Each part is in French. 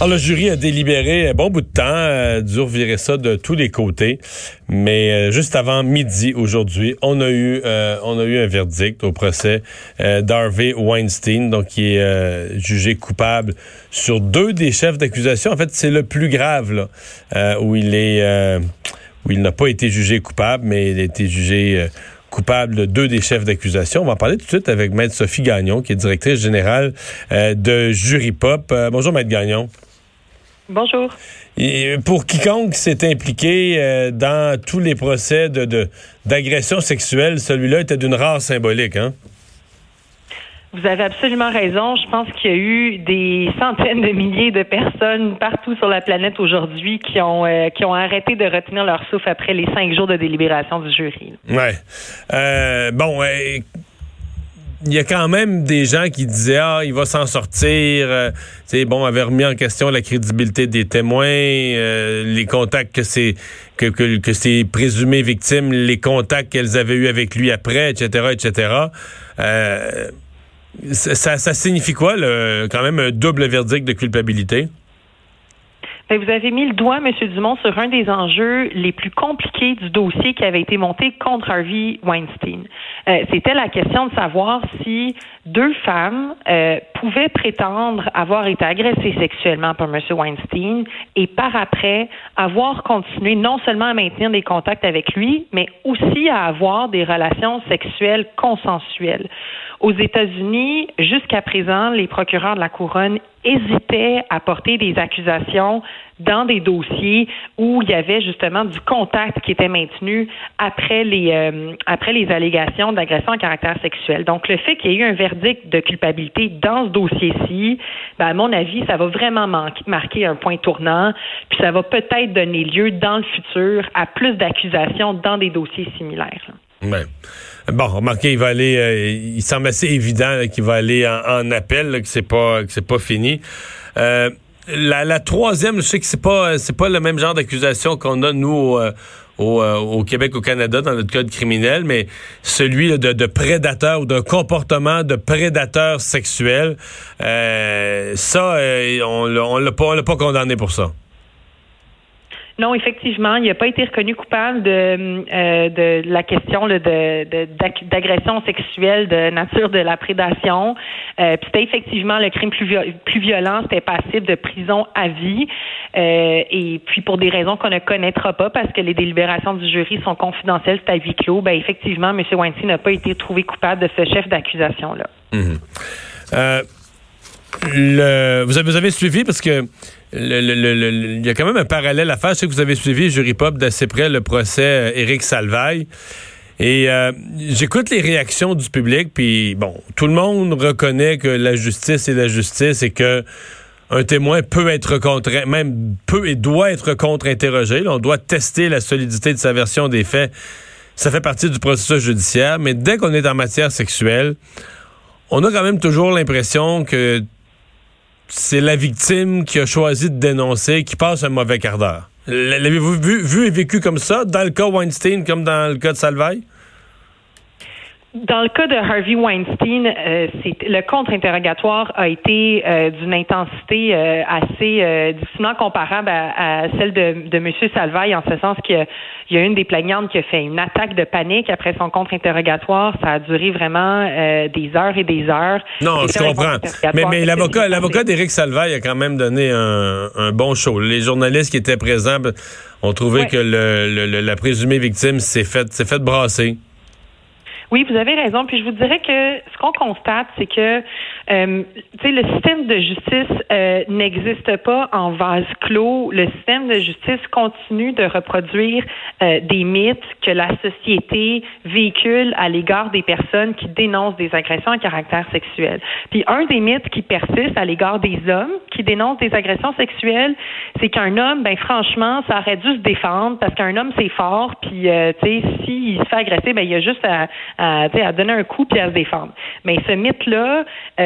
Alors, le jury a délibéré un bon bout de temps, euh, dur virer ça de tous les côtés, mais euh, juste avant midi aujourd'hui, on a eu euh, on a eu un verdict au procès euh, d'Harvey Weinstein, donc qui est euh, jugé coupable sur deux des chefs d'accusation. En fait, c'est le plus grave là, où il est où il n'a pas été jugé coupable, mais il a été jugé coupable de deux des chefs d'accusation. On va en parler tout de suite avec Maître Sophie Gagnon, qui est directrice générale de Jury Pop. bonjour, Maître Gagnon. Bonjour. Et pour quiconque s'est impliqué euh, dans tous les procès de, d'agression sexuelle, celui-là était d'une rare symbolique, hein? Vous avez absolument raison. Je pense qu'il y a eu des centaines de milliers de personnes partout sur la planète aujourd'hui qui ont euh, qui ont arrêté de retenir leur souffle après les cinq jours de délibération du jury. Ouais. Euh, bon, il y a quand même des gens qui disaient ah il va s'en sortir euh, c'est bon avait remis en question la crédibilité des témoins les contacts que c'est que, que, ces présumées victimes les contacts qu'elles avaient eu avec lui après etc etc ça, signifie quoi le, quand même un double verdict de culpabilité? Ben, vous avez mis le doigt, M. Dumont, sur un des enjeux les plus compliqués du dossier qui avait été monté contre Harvey Weinstein. Euh, C'était la question de savoir si deux femmes euh, pouvaient prétendre avoir été agressées sexuellement par M. Weinstein et par après avoir continué non seulement à maintenir des contacts avec lui, mais aussi à avoir des relations sexuelles consensuelles. Aux États-Unis, jusqu'à présent, les procureurs de la couronne hésitaient à porter des accusations dans des dossiers où il y avait justement du contact qui était maintenu après les euh, après les allégations d'agression à caractère sexuel. Donc le fait qu'il y ait eu un verdict de culpabilité dans ce dossier-ci, ben, à mon avis, ça va vraiment marquer un point tournant, puis ça va peut-être donner lieu dans le futur à plus d'accusations dans des dossiers similaires. Bon, remarquez, il va aller, euh, il semble assez évident qu'il va aller en, appel, que c'est pas, que c'est pas fini. Euh, la, troisième, je sais que c'est pas, c'est pas le même genre d'accusation qu'on a nous euh, au, Québec, au Canada, dans notre code criminel, mais celui de, prédateur ou d'un comportement de prédateur sexuel. ça, on, on l'a pas, on l'a pas condamné pour ça. Non, effectivement, il n'a pas été reconnu coupable de, euh, la question de, d'agression sexuelle de nature de la prédation. Euh, c'était effectivement le crime plus, plus violent, c'était passible de prison à vie. Euh, et puis pour des raisons qu'on ne connaîtra pas, parce que les délibérations du jury sont confidentielles, c'est à huis clos. Ben effectivement, M. Weinstein n'a pas été trouvé coupable de ce chef d'accusation là. Mhm. avez, vous avez suivi parce que il y a quand même un parallèle à faire. Je sais que vous avez suivi, Jury Pop, d'assez près le procès euh, Éric Salvaille. Et euh, j'écoute les réactions du public, puis bon, tout le monde reconnaît que la justice est la justice et que un témoin peut être contre, même peut et doit être contre-interrogé. On doit tester la solidité de sa version des faits. Ça fait partie du processus judiciaire, mais dès qu'on est en matière sexuelle, on a quand même toujours l'impression que c'est la victime qui a choisi de dénoncer, qui passe un mauvais quart d'heure. L'avez-vous vu, et vécu comme ça, dans le cas Weinstein comme dans le cas de Salvaille? Dans le cas de Harvey Weinstein, euh, le contre-interrogatoire a été euh, d'une intensité euh, assez difficilement comparable à, celle de, de M. Salvaille, en ce sens qu'il y, a une des plaignantes qui a fait une attaque de panique après son contre-interrogatoire. Ça a duré vraiment des heures et des heures. Non, je comprends. Mais, mais l'avocat, l'avocat d'Éric Salvaille a quand même donné un, bon show. Les journalistes qui étaient présents ont trouvé que le, la présumée victime s'est faite s'est fait brasser. Oui, vous avez raison. Puis je vous dirais que ce qu'on constate, c'est que euh, le système de justice euh, n'existe pas en vase clos. Le système de justice continue de reproduire euh, des mythes que la société véhicule à l'égard des personnes qui dénoncent des agressions à caractère sexuel. Puis un des mythes qui persiste à l'égard des hommes qui dénoncent des agressions sexuelles, c'est qu'un homme, ben franchement, ça aurait dû se défendre parce qu'un homme c'est fort. Puis tu sais, s'il se fait agresser, ben il a juste à à, à donner un coup puis à se défendre. Mais ce mythe-là,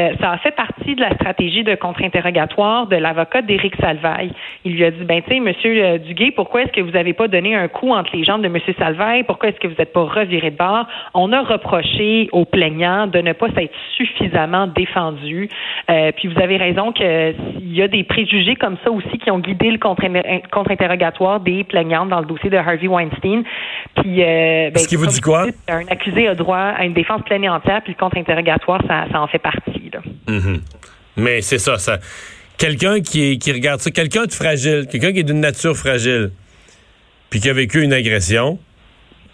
euh, ça a fait partie de la stratégie de contre-interrogatoire de l'avocat d'Éric Salvaille. Il lui a dit, ben tu sais, Monsieur euh, Duguay, pourquoi est-ce que vous n'avez pas donné un coup entre les jambes de Monsieur Salvaille? Pourquoi est-ce que vous n'êtes pas reviré de bord? On a reproché aux plaignants de ne pas s'être suffisamment défendu. Euh, puis vous avez raison qu'il y a des préjugés comme ça aussi qui ont guidé le contre-interrogatoire des plaignantes dans le dossier de Harvey Weinstein. Puis, euh, ben, ce qui vous dit quoi? Un accusé a droit à une défense pleine et entière, puis le contre-interrogatoire, ça, ça, en fait partie. Là. Mm-hmm. Mais c'est ça, ça. Quelqu'un qui, qui regarde ça, quelqu'un de fragile, quelqu'un qui est d'une nature fragile, puis qui a vécu une agression,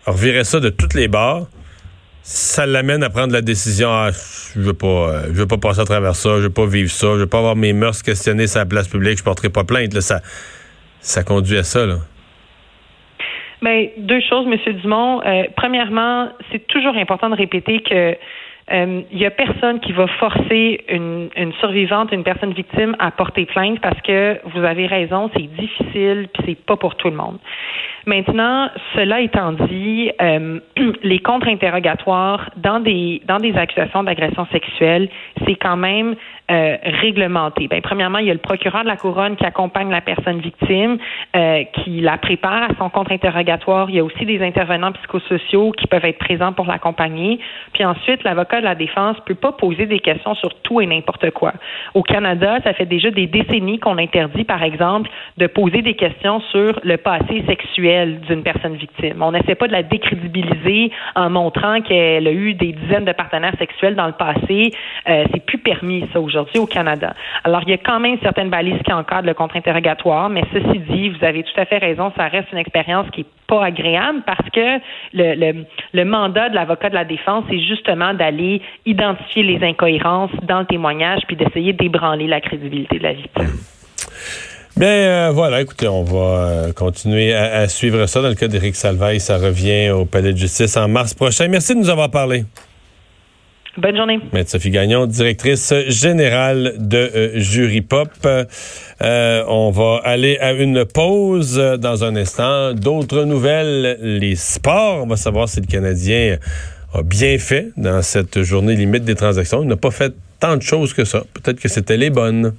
revirait ça de toutes les barres ça l'amène à prendre la décision ah, je veux pas euh, je veux pas passer à travers ça, je veux pas vivre ça, je veux pas avoir mes mœurs questionnées sur la place publique, je porterai pas plainte là, ça ça conduit à ça là. Ben, deux choses, Monsieur Dumont. Euh, premièrement, c'est toujours important de répéter que il euh, y a personne qui va forcer une, survivante, une personne victime à porter plainte parce que vous avez raison, c'est difficile puis c'est pas pour tout le monde. Maintenant, cela étant dit, euh, les contre-interrogatoires dans des accusations d'agression sexuelle, c'est quand même euh, réglementé. Ben, premièrement, il y a le procureur de la couronne qui accompagne la personne victime, euh, qui la prépare à son contre-interrogatoire. Il y a aussi des intervenants psychosociaux qui peuvent être présents pour l'accompagner. Puis ensuite, l'avocat de la défense peut pas poser des questions sur tout et n'importe quoi. Au Canada, ça fait déjà des décennies qu'on interdit, par exemple, de poser des questions sur le passé sexuel d'une personne victime. On n'essaie pas de la décrédibiliser en montrant qu'elle a eu des dizaines de partenaires sexuels dans le passé. Euh, c'est plus permis ça aujourd'hui au Canada. Alors, il y a quand même certaines balises qui encadrent le contre-interrogatoire, mais ceci dit, vous avez tout à fait raison, ça reste une expérience qui est pas agréable parce que le, mandat de l'avocat de la défense, c'est justement d'aller identifier les incohérences dans le témoignage puis d'essayer d'ébranler la crédibilité de la victime. Bien, euh, voilà, écoutez, on va euh, continuer à, à, suivre ça. Dans le cas d'Éric Salvaille, ça revient au Palais de justice en mars prochain. Merci de nous avoir parlé. Bonne journée. Maître Sophie Gagnon, directrice générale de euh, Jury Pop. Euh, on va aller à une pause dans un instant. D'autres nouvelles, les sports. On va savoir si le Canadien a bien fait dans cette journée limite des transactions. Il n'a pas fait tant de choses que ça. Peut-être que c'était les bonnes.